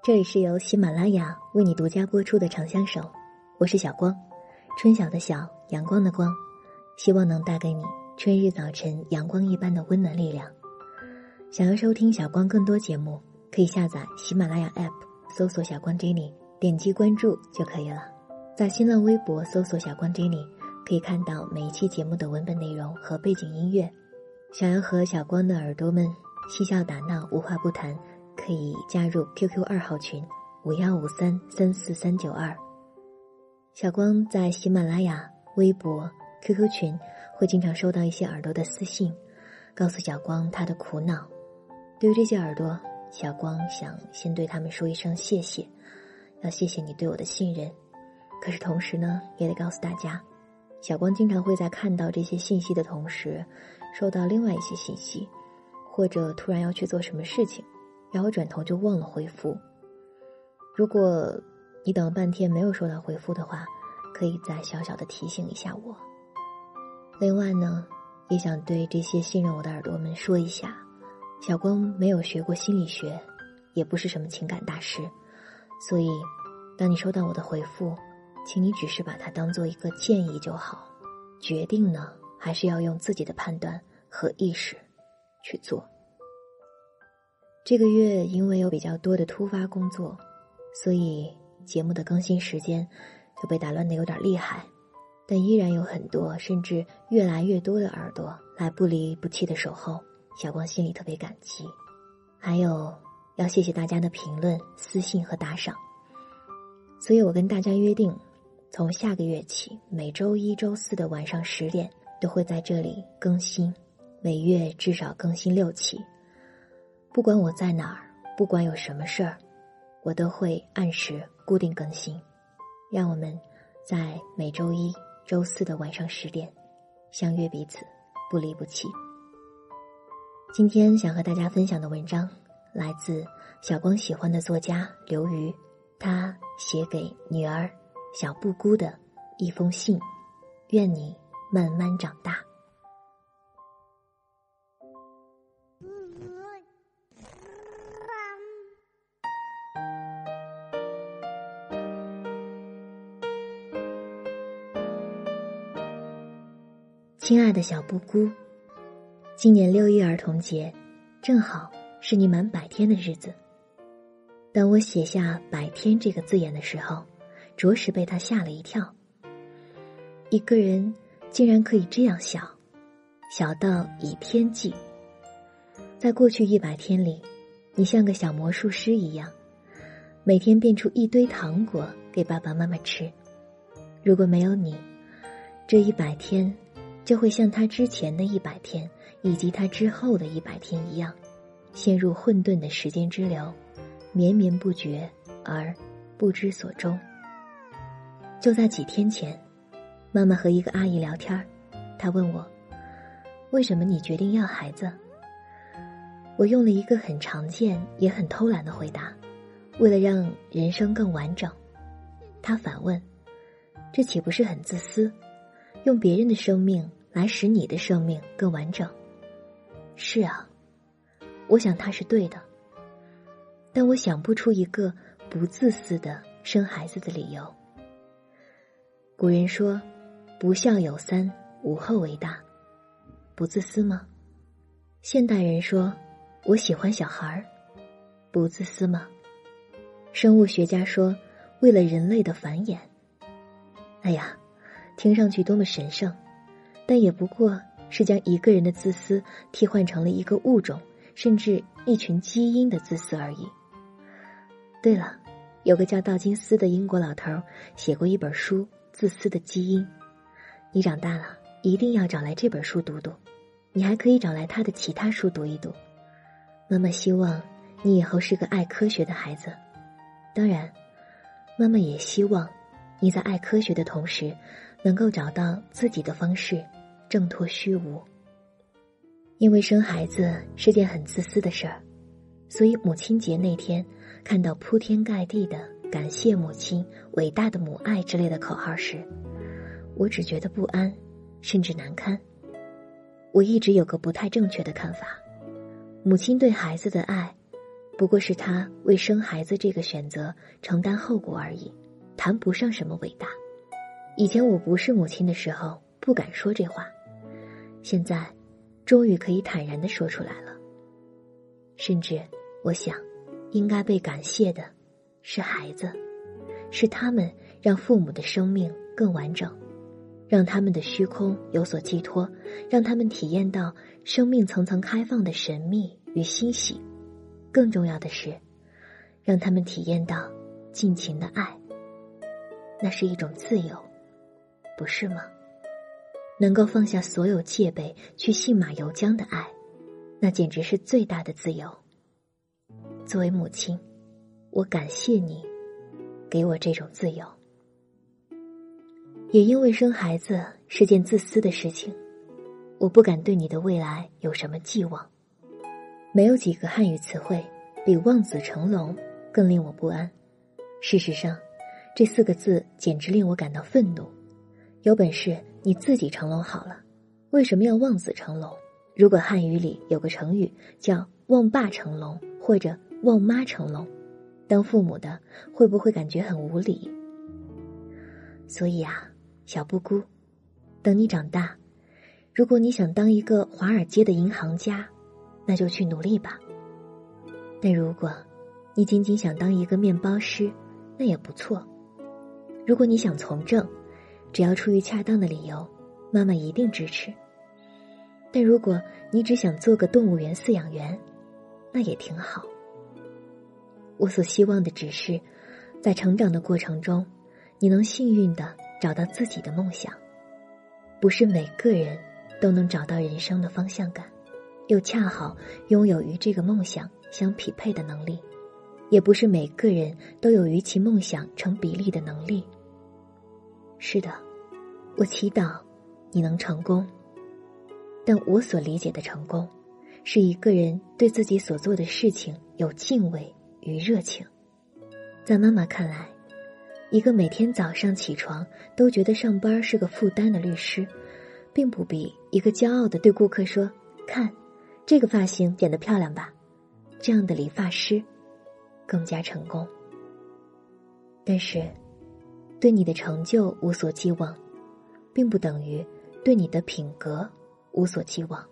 这里是由喜马拉雅为你独家播出的《长相守》，我是小光，春晓的晓，阳光的光，希望能带给你春日早晨阳光一般的温暖力量。想要收听小光更多节目，可以下载喜马拉雅 App，搜索“小光 Jenny”，点击关注就可以了。在新浪微博搜索“小光 Jenny”，可以看到每一期节目的文本内容和背景音乐。想要和小光的耳朵们嬉笑打闹、无话不谈。可以加入 QQ 二号群五幺五三三四三九二。小光在喜马拉雅、微博、QQ 群会经常收到一些耳朵的私信，告诉小光他的苦恼。对于这些耳朵，小光想先对他们说一声谢谢，要谢谢你对我的信任。可是同时呢，也得告诉大家，小光经常会在看到这些信息的同时，收到另外一些信息，或者突然要去做什么事情。然后转头就忘了回复。如果你等了半天没有收到回复的话，可以再小小的提醒一下我。另外呢，也想对这些信任我的耳朵们说一下：小光没有学过心理学，也不是什么情感大师，所以当你收到我的回复，请你只是把它当做一个建议就好。决定呢，还是要用自己的判断和意识去做。这个月因为有比较多的突发工作，所以节目的更新时间就被打乱的有点厉害，但依然有很多甚至越来越多的耳朵来不离不弃的守候，小光心里特别感激。还有要谢谢大家的评论、私信和打赏，所以我跟大家约定，从下个月起，每周一周四的晚上十点都会在这里更新，每月至少更新六期。不管我在哪儿，不管有什么事儿，我都会按时固定更新。让我们在每周一周四的晚上十点相约彼此，不离不弃。今天想和大家分享的文章来自小光喜欢的作家刘瑜，他写给女儿小布姑的一封信。愿你慢慢长大。的小布姑，今年六一儿童节，正好是你满百天的日子。当我写下“百天”这个字眼的时候，着实被他吓了一跳。一个人竟然可以这样小，小到以天计。在过去一百天里，你像个小魔术师一样，每天变出一堆糖果给爸爸妈妈吃。如果没有你，这一百天。就会像他之前的一百天，以及他之后的一百天一样，陷入混沌的时间之流，绵绵不绝而不知所终。就在几天前，妈妈和一个阿姨聊天她问我：“为什么你决定要孩子？”我用了一个很常见也很偷懒的回答：“为了让人生更完整。”她反问：“这岂不是很自私？用别人的生命？”来使你的生命更完整。是啊，我想他是对的，但我想不出一个不自私的生孩子的理由。古人说：“不孝有三，无后为大。”不自私吗？现代人说：“我喜欢小孩儿。”不自私吗？生物学家说：“为了人类的繁衍。”哎呀，听上去多么神圣！但也不过是将一个人的自私替换成了一个物种，甚至一群基因的自私而已。对了，有个叫道金斯的英国老头写过一本书《自私的基因》，你长大了一定要找来这本书读读，你还可以找来他的其他书读一读。妈妈希望你以后是个爱科学的孩子，当然，妈妈也希望你在爱科学的同时，能够找到自己的方式。挣脱虚无，因为生孩子是件很自私的事儿，所以母亲节那天看到铺天盖地的“感谢母亲”“伟大的母爱”之类的口号时，我只觉得不安，甚至难堪。我一直有个不太正确的看法：母亲对孩子的爱，不过是他为生孩子这个选择承担后果而已，谈不上什么伟大。以前我不是母亲的时候不敢说这话，现在，终于可以坦然的说出来了。甚至，我想，应该被感谢的，是孩子，是他们让父母的生命更完整。让他们的虚空有所寄托，让他们体验到生命层层开放的神秘与欣喜。更重要的是，让他们体验到尽情的爱。那是一种自由，不是吗？能够放下所有戒备去信马由缰的爱，那简直是最大的自由。作为母亲，我感谢你，给我这种自由。也因为生孩子是件自私的事情，我不敢对你的未来有什么寄望。没有几个汉语词汇比“望子成龙”更令我不安。事实上，这四个字简直令我感到愤怒。有本事你自己成龙好了，为什么要望子成龙？如果汉语里有个成语叫“望爸成龙”或者“望妈成龙”，当父母的会不会感觉很无理？所以啊。小布姑，等你长大，如果你想当一个华尔街的银行家，那就去努力吧。但如果，你仅仅想当一个面包师，那也不错。如果你想从政，只要出于恰当的理由，妈妈一定支持。但如果你只想做个动物园饲养员，那也挺好。我所希望的只是，在成长的过程中，你能幸运的。找到自己的梦想，不是每个人都能找到人生的方向感，又恰好拥有与这个梦想相匹配的能力，也不是每个人都有与其梦想成比例的能力。是的，我祈祷你能成功，但我所理解的成功，是一个人对自己所做的事情有敬畏与热情。在妈妈看来。一个每天早上起床都觉得上班是个负担的律师，并不比一个骄傲的对顾客说：“看，这个发型剪得漂亮吧？”这样的理发师更加成功。但是，对你的成就无所寄望，并不等于对你的品格无所寄望。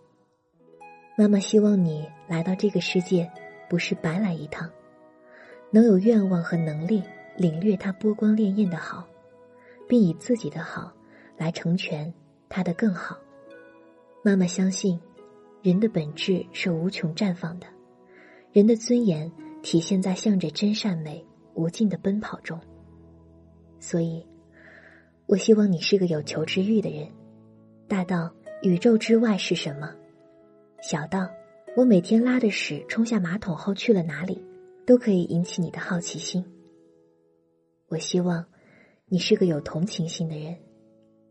妈妈希望你来到这个世界，不是白来一趟，能有愿望和能力。领略他波光潋滟的好，并以自己的好来成全他的更好。妈妈相信，人的本质是无穷绽放的，人的尊严体现在向着真善美无尽的奔跑中。所以，我希望你是个有求知欲的人，大到宇宙之外是什么，小到我每天拉的屎冲下马桶后去了哪里，都可以引起你的好奇心。我希望，你是个有同情心的人，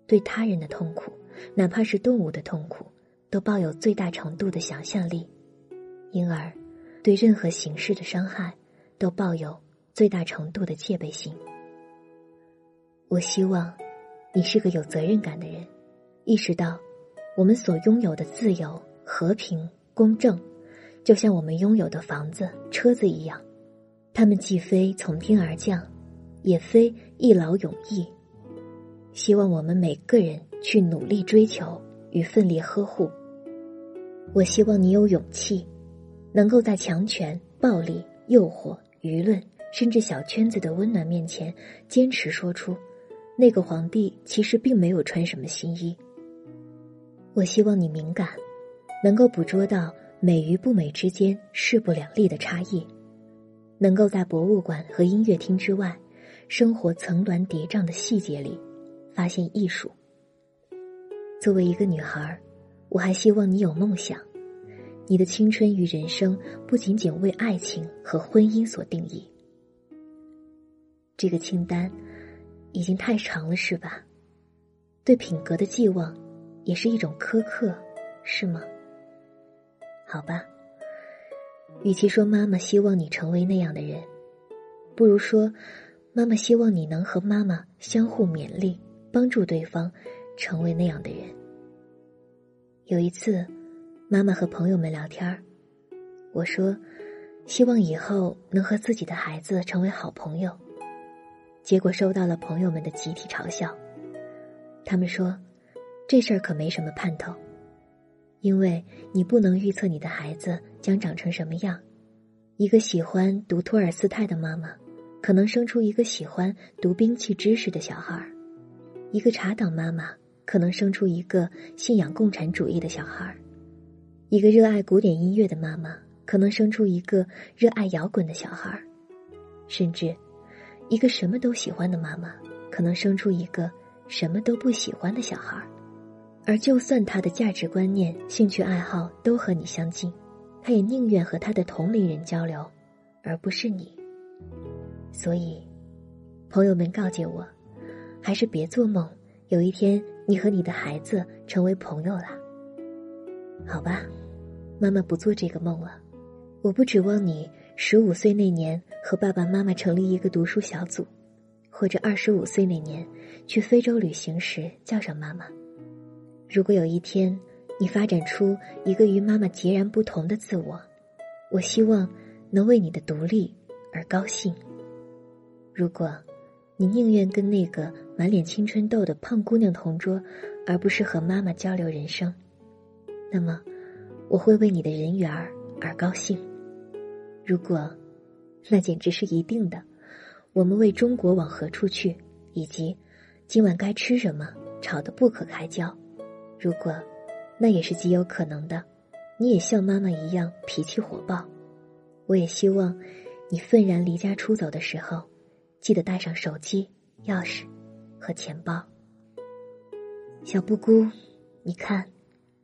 对他人的痛苦，哪怕是动物的痛苦，都抱有最大程度的想象力，因而，对任何形式的伤害，都抱有最大程度的戒备心。我希望，你是个有责任感的人，意识到，我们所拥有的自由、和平、公正，就像我们拥有的房子、车子一样，他们既非从天而降。也非一劳永逸。希望我们每个人去努力追求与奋力呵护。我希望你有勇气，能够在强权、暴力、诱惑、舆论，甚至小圈子的温暖面前，坚持说出，那个皇帝其实并没有穿什么新衣。我希望你敏感，能够捕捉到美与不美之间势不两立的差异，能够在博物馆和音乐厅之外。生活层峦叠嶂的细节里，发现艺术。作为一个女孩，我还希望你有梦想。你的青春与人生不仅仅为爱情和婚姻所定义。这个清单已经太长了，是吧？对品格的寄望也是一种苛刻，是吗？好吧。与其说妈妈希望你成为那样的人，不如说。妈妈希望你能和妈妈相互勉励，帮助对方成为那样的人。有一次，妈妈和朋友们聊天，我说：“希望以后能和自己的孩子成为好朋友。结果收到了朋友们的集体嘲笑，他们说：“这事儿可没什么盼头，因为你不能预测你的孩子将长成什么样。一个喜欢读托尔斯泰的妈妈，可能生出一个喜欢读兵器知识的小孩儿；一个茶党妈妈，可能生出一个信仰共产主义的小孩儿；一个热爱古典音乐的妈妈，可能生出一个热爱摇滚的小孩儿，甚至……”一个什么都喜欢的妈妈，可能生出一个什么都不喜欢的小孩儿，而就算他的价值观念、兴趣爱好都和你相近，他也宁愿和他的同龄人交流，而不是你。所以，朋友们告诫我，还是别做梦，有一天你和你的孩子成为朋友了。好吧，妈妈不做这个梦了，我不指望你。十五岁那年，和爸爸妈妈成立一个读书小组，或者二十五岁那年去非洲旅行时叫上妈妈。如果有一天你发展出一个与妈妈截然不同的自我，我希望能为你的独立而高兴。如果你宁愿跟那个满脸青春痘的胖姑娘同桌，而不是和妈妈交流人生，那么我会为你的人缘而高兴。如果，那简直是一定的。我们为中国往何处去，以及今晚该吃什么，吵得不可开交。如果，那也是极有可能的。你也像妈妈一样脾气火爆。我也希望，你愤然离家出走的时候，记得带上手机、钥匙和钱包。小布谷，你看，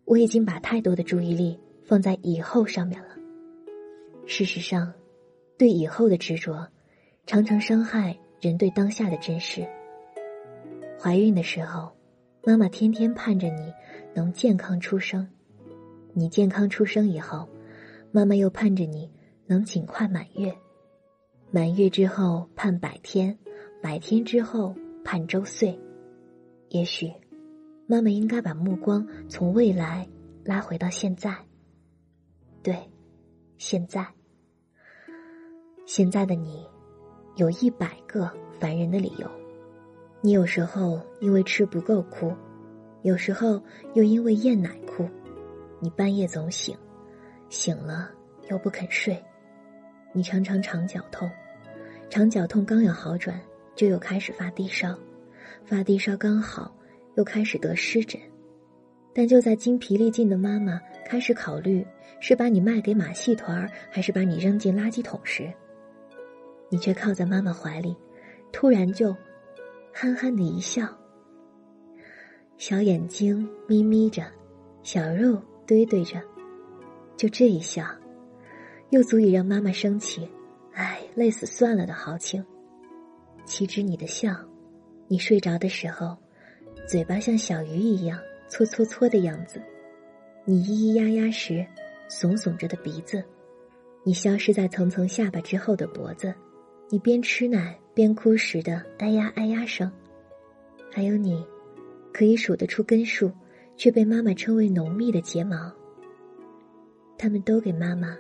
我已经把太多的注意力放在以后上面了。事实上，对以后的执着，常常伤害人对当下的真实。怀孕的时候，妈妈天天盼着你能健康出生；你健康出生以后，妈妈又盼着你能尽快满月；满月之后盼百天，百天之后盼周岁。也许，妈妈应该把目光从未来拉回到现在。对。现在，现在的你，有一百个烦人的理由。你有时候因为吃不够哭，有时候又因为厌奶哭。你半夜总醒，醒了又不肯睡。你常常肠绞痛，肠绞痛刚有好转，就又开始发低烧，发低烧刚好，又开始得湿疹。但就在精疲力尽的妈妈开始考虑是把你卖给马戏团还是把你扔进垃圾桶时，你却靠在妈妈怀里，突然就憨憨的一笑，小眼睛眯眯着，小肉堆堆着，就这一笑，又足以让妈妈生气，唉，累死算了的豪情。岂止你的笑，你睡着的时候，嘴巴像小鱼一样。搓搓搓的样子，你咿咿呀呀时，耸耸着的鼻子，你消失在层层下巴之后的脖子，你边吃奶边哭时的哎呀哎呀声，还有你，可以数得出根数，却被妈妈称为浓密的睫毛。他们都给妈妈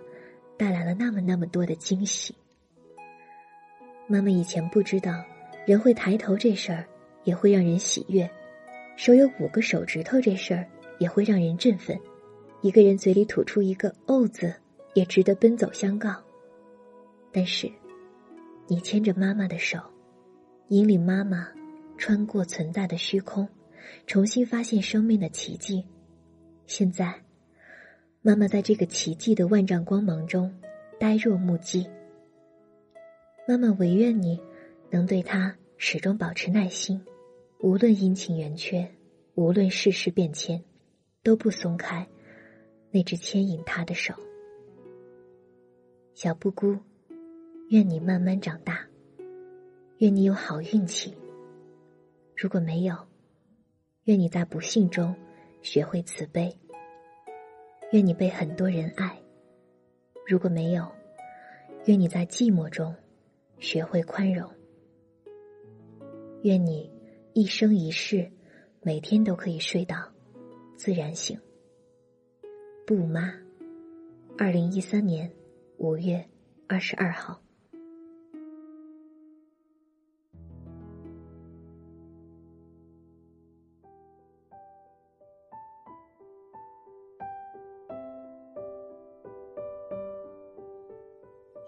带来了那么那么多的惊喜。妈妈以前不知道，人会抬头这事儿也会让人喜悦。手有五个手指头这事儿也会让人振奋，一个人嘴里吐出一个“哦”字，也值得奔走相告。但是，你牵着妈妈的手，引领妈妈穿过存在的虚空，重新发现生命的奇迹。现在，妈妈在这个奇迹的万丈光芒中呆若木鸡。妈妈唯愿你能对她始终保持耐心。无论阴晴圆缺，无论世事变迁，都不松开那只牵引她的手。小布谷，愿你慢慢长大，愿你有好运气。如果没有，愿你在不幸中学会慈悲。愿你被很多人爱。如果没有，愿你在寂寞中学会宽容。愿你。一生一世，每天都可以睡到自然醒。不妈，二零一三年五月二十二号。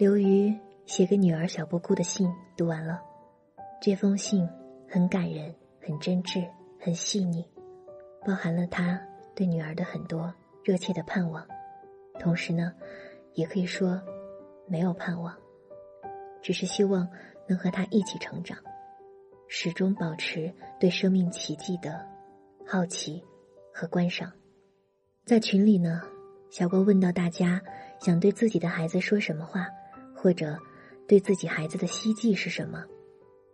刘瑜写给女儿小布姑的信读完了，这封信很感人，很真挚，很细腻，包含了他对女儿的很多热切的盼望。同时呢，也可以说没有盼望，只是希望能和他一起成长，始终保持对生命奇迹的好奇和观赏。在群里呢，小郭问到大家想对自己的孩子说什么话。或者，对自己孩子的希冀是什么？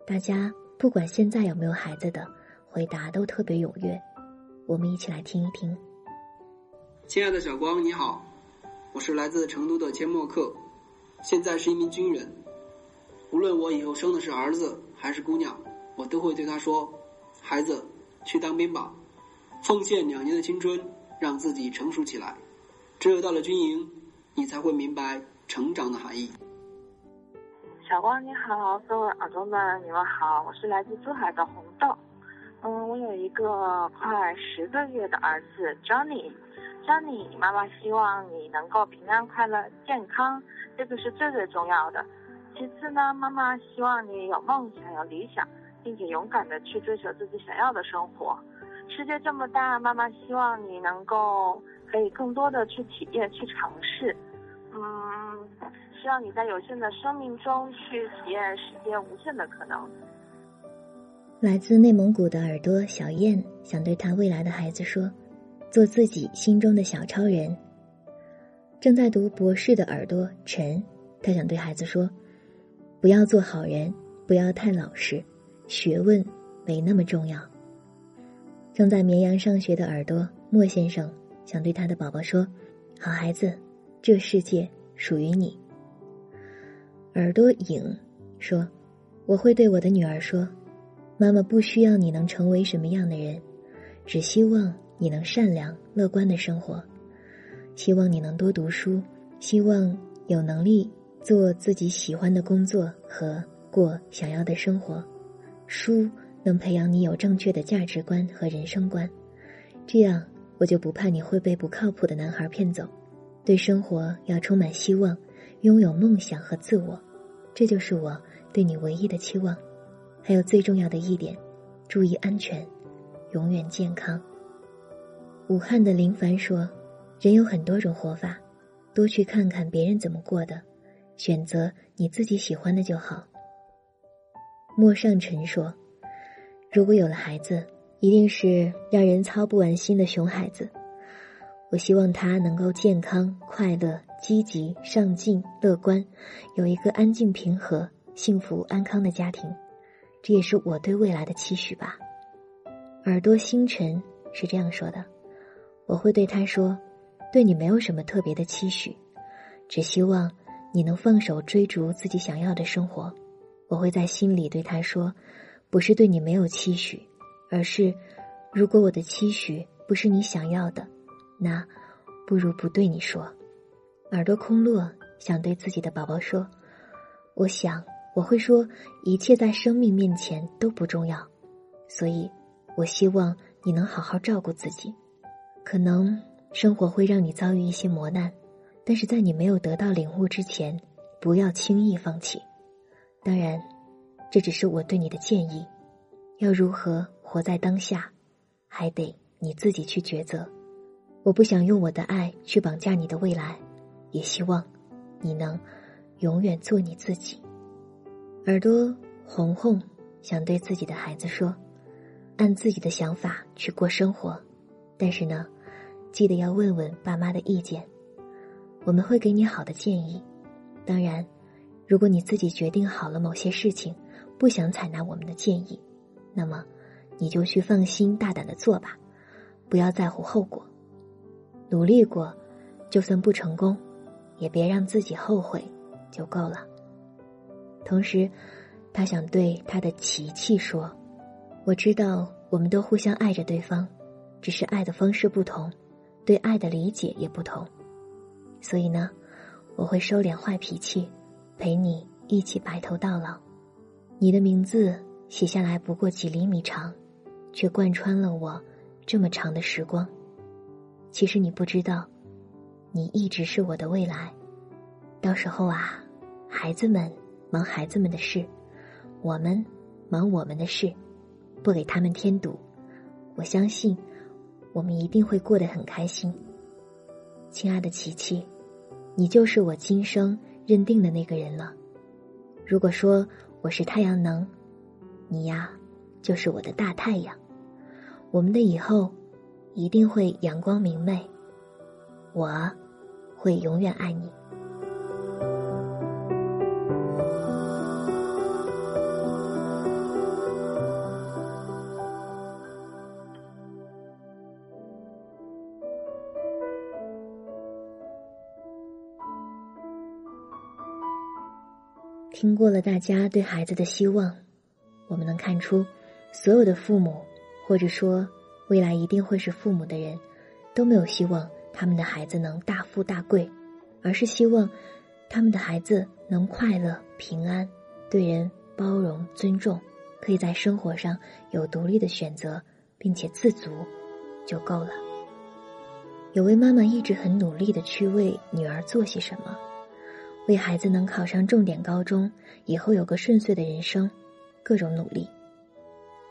大家不管现在有没有孩子的，回答都特别踊跃。我们一起来听一听。亲爱的小光，你好，我是来自成都的阡陌客，现在是一名军人。无论我以后生的是儿子还是姑娘，我都会对他说：“孩子，去当兵吧，奉献两年的青春，让自己成熟起来。只有到了军营，你才会明白成长的含义。”小光你好，各位耳朵们，你们好，我是来自珠海的红豆。嗯，我有一个快十个月的儿子 Johnny，Johnny，妈妈希望你能够平安、快乐、健康，这个是最最重要的。其次呢，妈妈希望你有梦想、有理想，并且勇敢的去追求自己想要的生活。世界这么大，妈妈希望你能够可以更多的去体验、去尝试。嗯。希望你在有限的生命中去体验世界无限的可能。来自内蒙古的耳朵小燕想对他未来的孩子说：“做自己心中的小超人。”正在读博士的耳朵陈，他想对孩子说：“不要做好人，不要太老实，学问没那么重要。”正在绵阳上学的耳朵莫先生想对他的宝宝说：“好孩子，这世界属于你。”耳朵影说：“我会对我的女儿说，妈妈不需要你能成为什么样的人，只希望你能善良乐观的生活，希望你能多读书，希望有能力做自己喜欢的工作和过想要的生活。书能培养你有正确的价值观和人生观，这样我就不怕你会被不靠谱的男孩骗走。对生活要充满希望。”拥有梦想和自我，这就是我对你唯一的期望。还有最重要的一点，注意安全，永远健康。武汉的林凡说：“人有很多种活法，多去看看别人怎么过的，选择你自己喜欢的就好。”莫尚尘说：“如果有了孩子，一定是让人操不完心的熊孩子。我希望他能够健康快乐。”积极上进、乐观，有一个安静、平和、幸福、安康的家庭，这也是我对未来的期许吧。耳朵星辰是这样说的：“我会对他说，对你没有什么特别的期许，只希望你能放手追逐自己想要的生活。我会在心里对他说，不是对你没有期许，而是如果我的期许不是你想要的，那不如不对你说。”耳朵空落，想对自己的宝宝说：“我想我会说，一切在生命面前都不重要，所以，我希望你能好好照顾自己。可能生活会让你遭遇一些磨难，但是在你没有得到领悟之前，不要轻易放弃。当然，这只是我对你的建议。要如何活在当下，还得你自己去抉择。我不想用我的爱去绑架你的未来。”也希望你能永远做你自己。耳朵红红想对自己的孩子说：“按自己的想法去过生活，但是呢，记得要问问爸妈的意见。我们会给你好的建议。当然，如果你自己决定好了某些事情，不想采纳我们的建议，那么你就去放心大胆的做吧，不要在乎后果。努力过，就算不成功。”也别让自己后悔，就够了。同时，他想对他的琪琪说：“我知道我们都互相爱着对方，只是爱的方式不同，对爱的理解也不同。所以呢，我会收敛坏脾气，陪你一起白头到老。你的名字写下来不过几厘米长，却贯穿了我这么长的时光。其实你不知道，你一直是我的未来。到时候啊，孩子们忙孩子们的事，我们忙我们的事，不给他们添堵。我相信，我们一定会过得很开心。亲爱的琪琪，你就是我今生。认定的那个人了。如果说我是太阳能，你呀就是我的大太阳。我们的以后一定会阳光明媚。我会永远爱你。听过了大家对孩子的希望，我们能看出，所有的父母，或者说未来一定会是父母的人，都没有希望他们的孩子能大富大贵，而是希望他们的孩子能快乐平安，对人包容尊重，可以在生活上有独立的选择，并且自足，就够了。有位妈妈一直很努力的去为女儿做些什么。为孩子能考上重点高中，以后有个顺遂的人生，各种努力。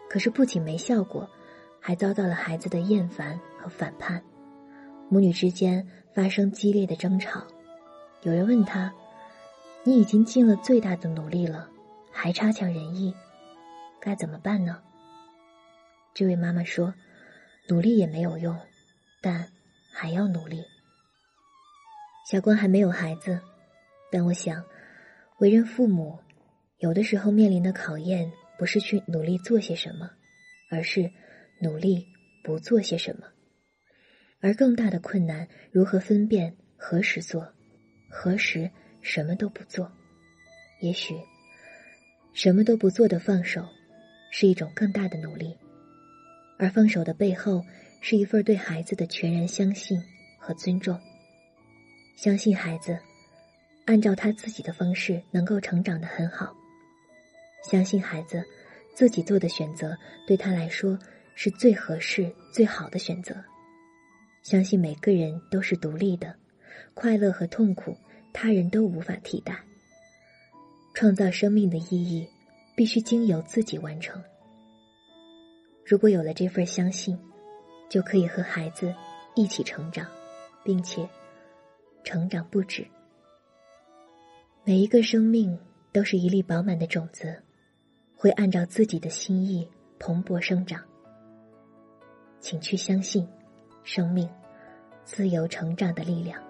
可是不仅没效果，还遭到了孩子的厌烦和反叛，母女之间发生激烈的争吵。有人问他：“你已经尽了最大的努力了，还差强人意，该怎么办呢？”这位妈妈说：“努力也没有用，但还要努力。”小光还没有孩子。但我想，为人父母，有的时候面临的考验，不是去努力做些什么，而是努力不做些什么。而更大的困难，如何分辨何时做，何时什么都不做？也许，什么都不做的放手，是一种更大的努力。而放手的背后，是一份对孩子的全然相信和尊重，相信孩子。按照他自己的方式，能够成长的很好。相信孩子自己做的选择，对他来说是最合适、最好的选择。相信每个人都是独立的，快乐和痛苦，他人都无法替代。创造生命的意义，必须经由自己完成。如果有了这份相信，就可以和孩子一起成长，并且成长不止。每一个生命都是一粒饱满的种子，会按照自己的心意蓬勃生长。请去相信，生命自由成长的力量。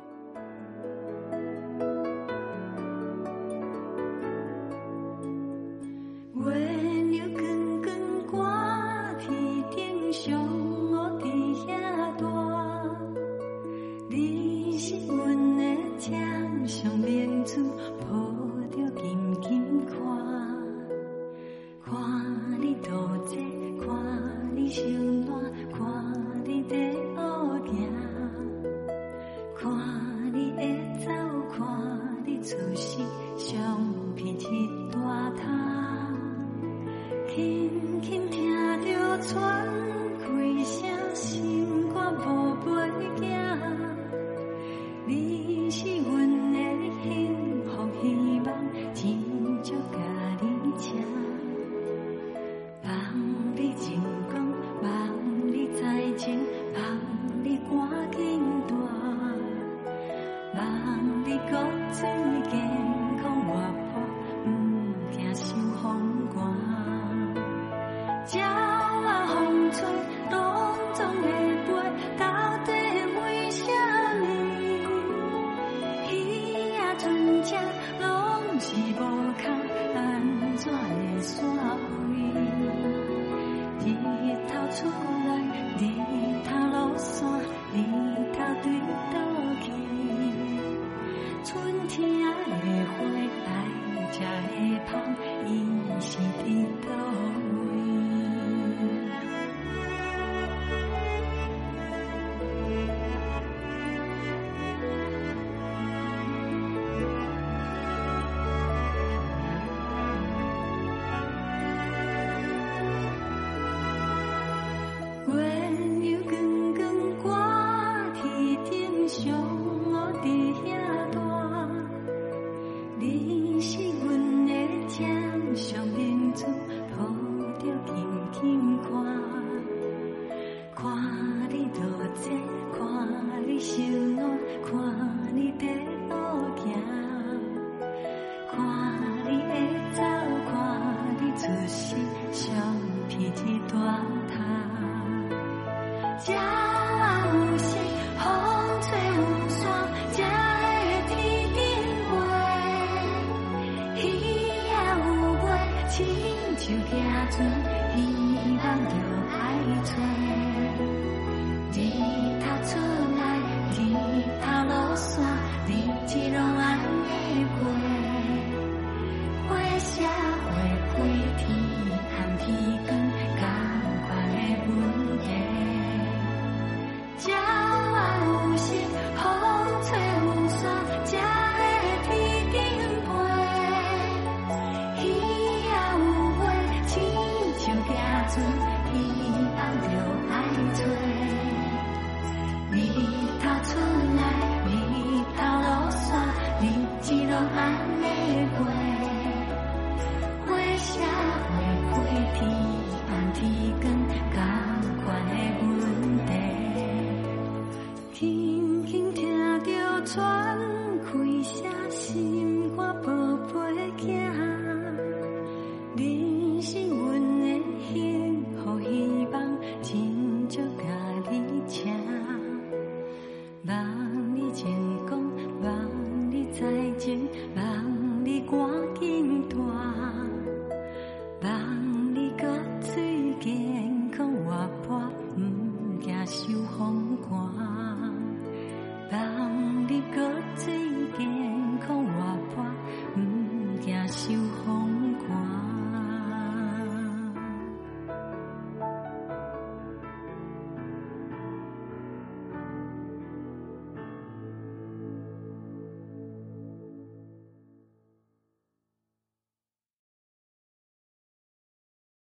垂下心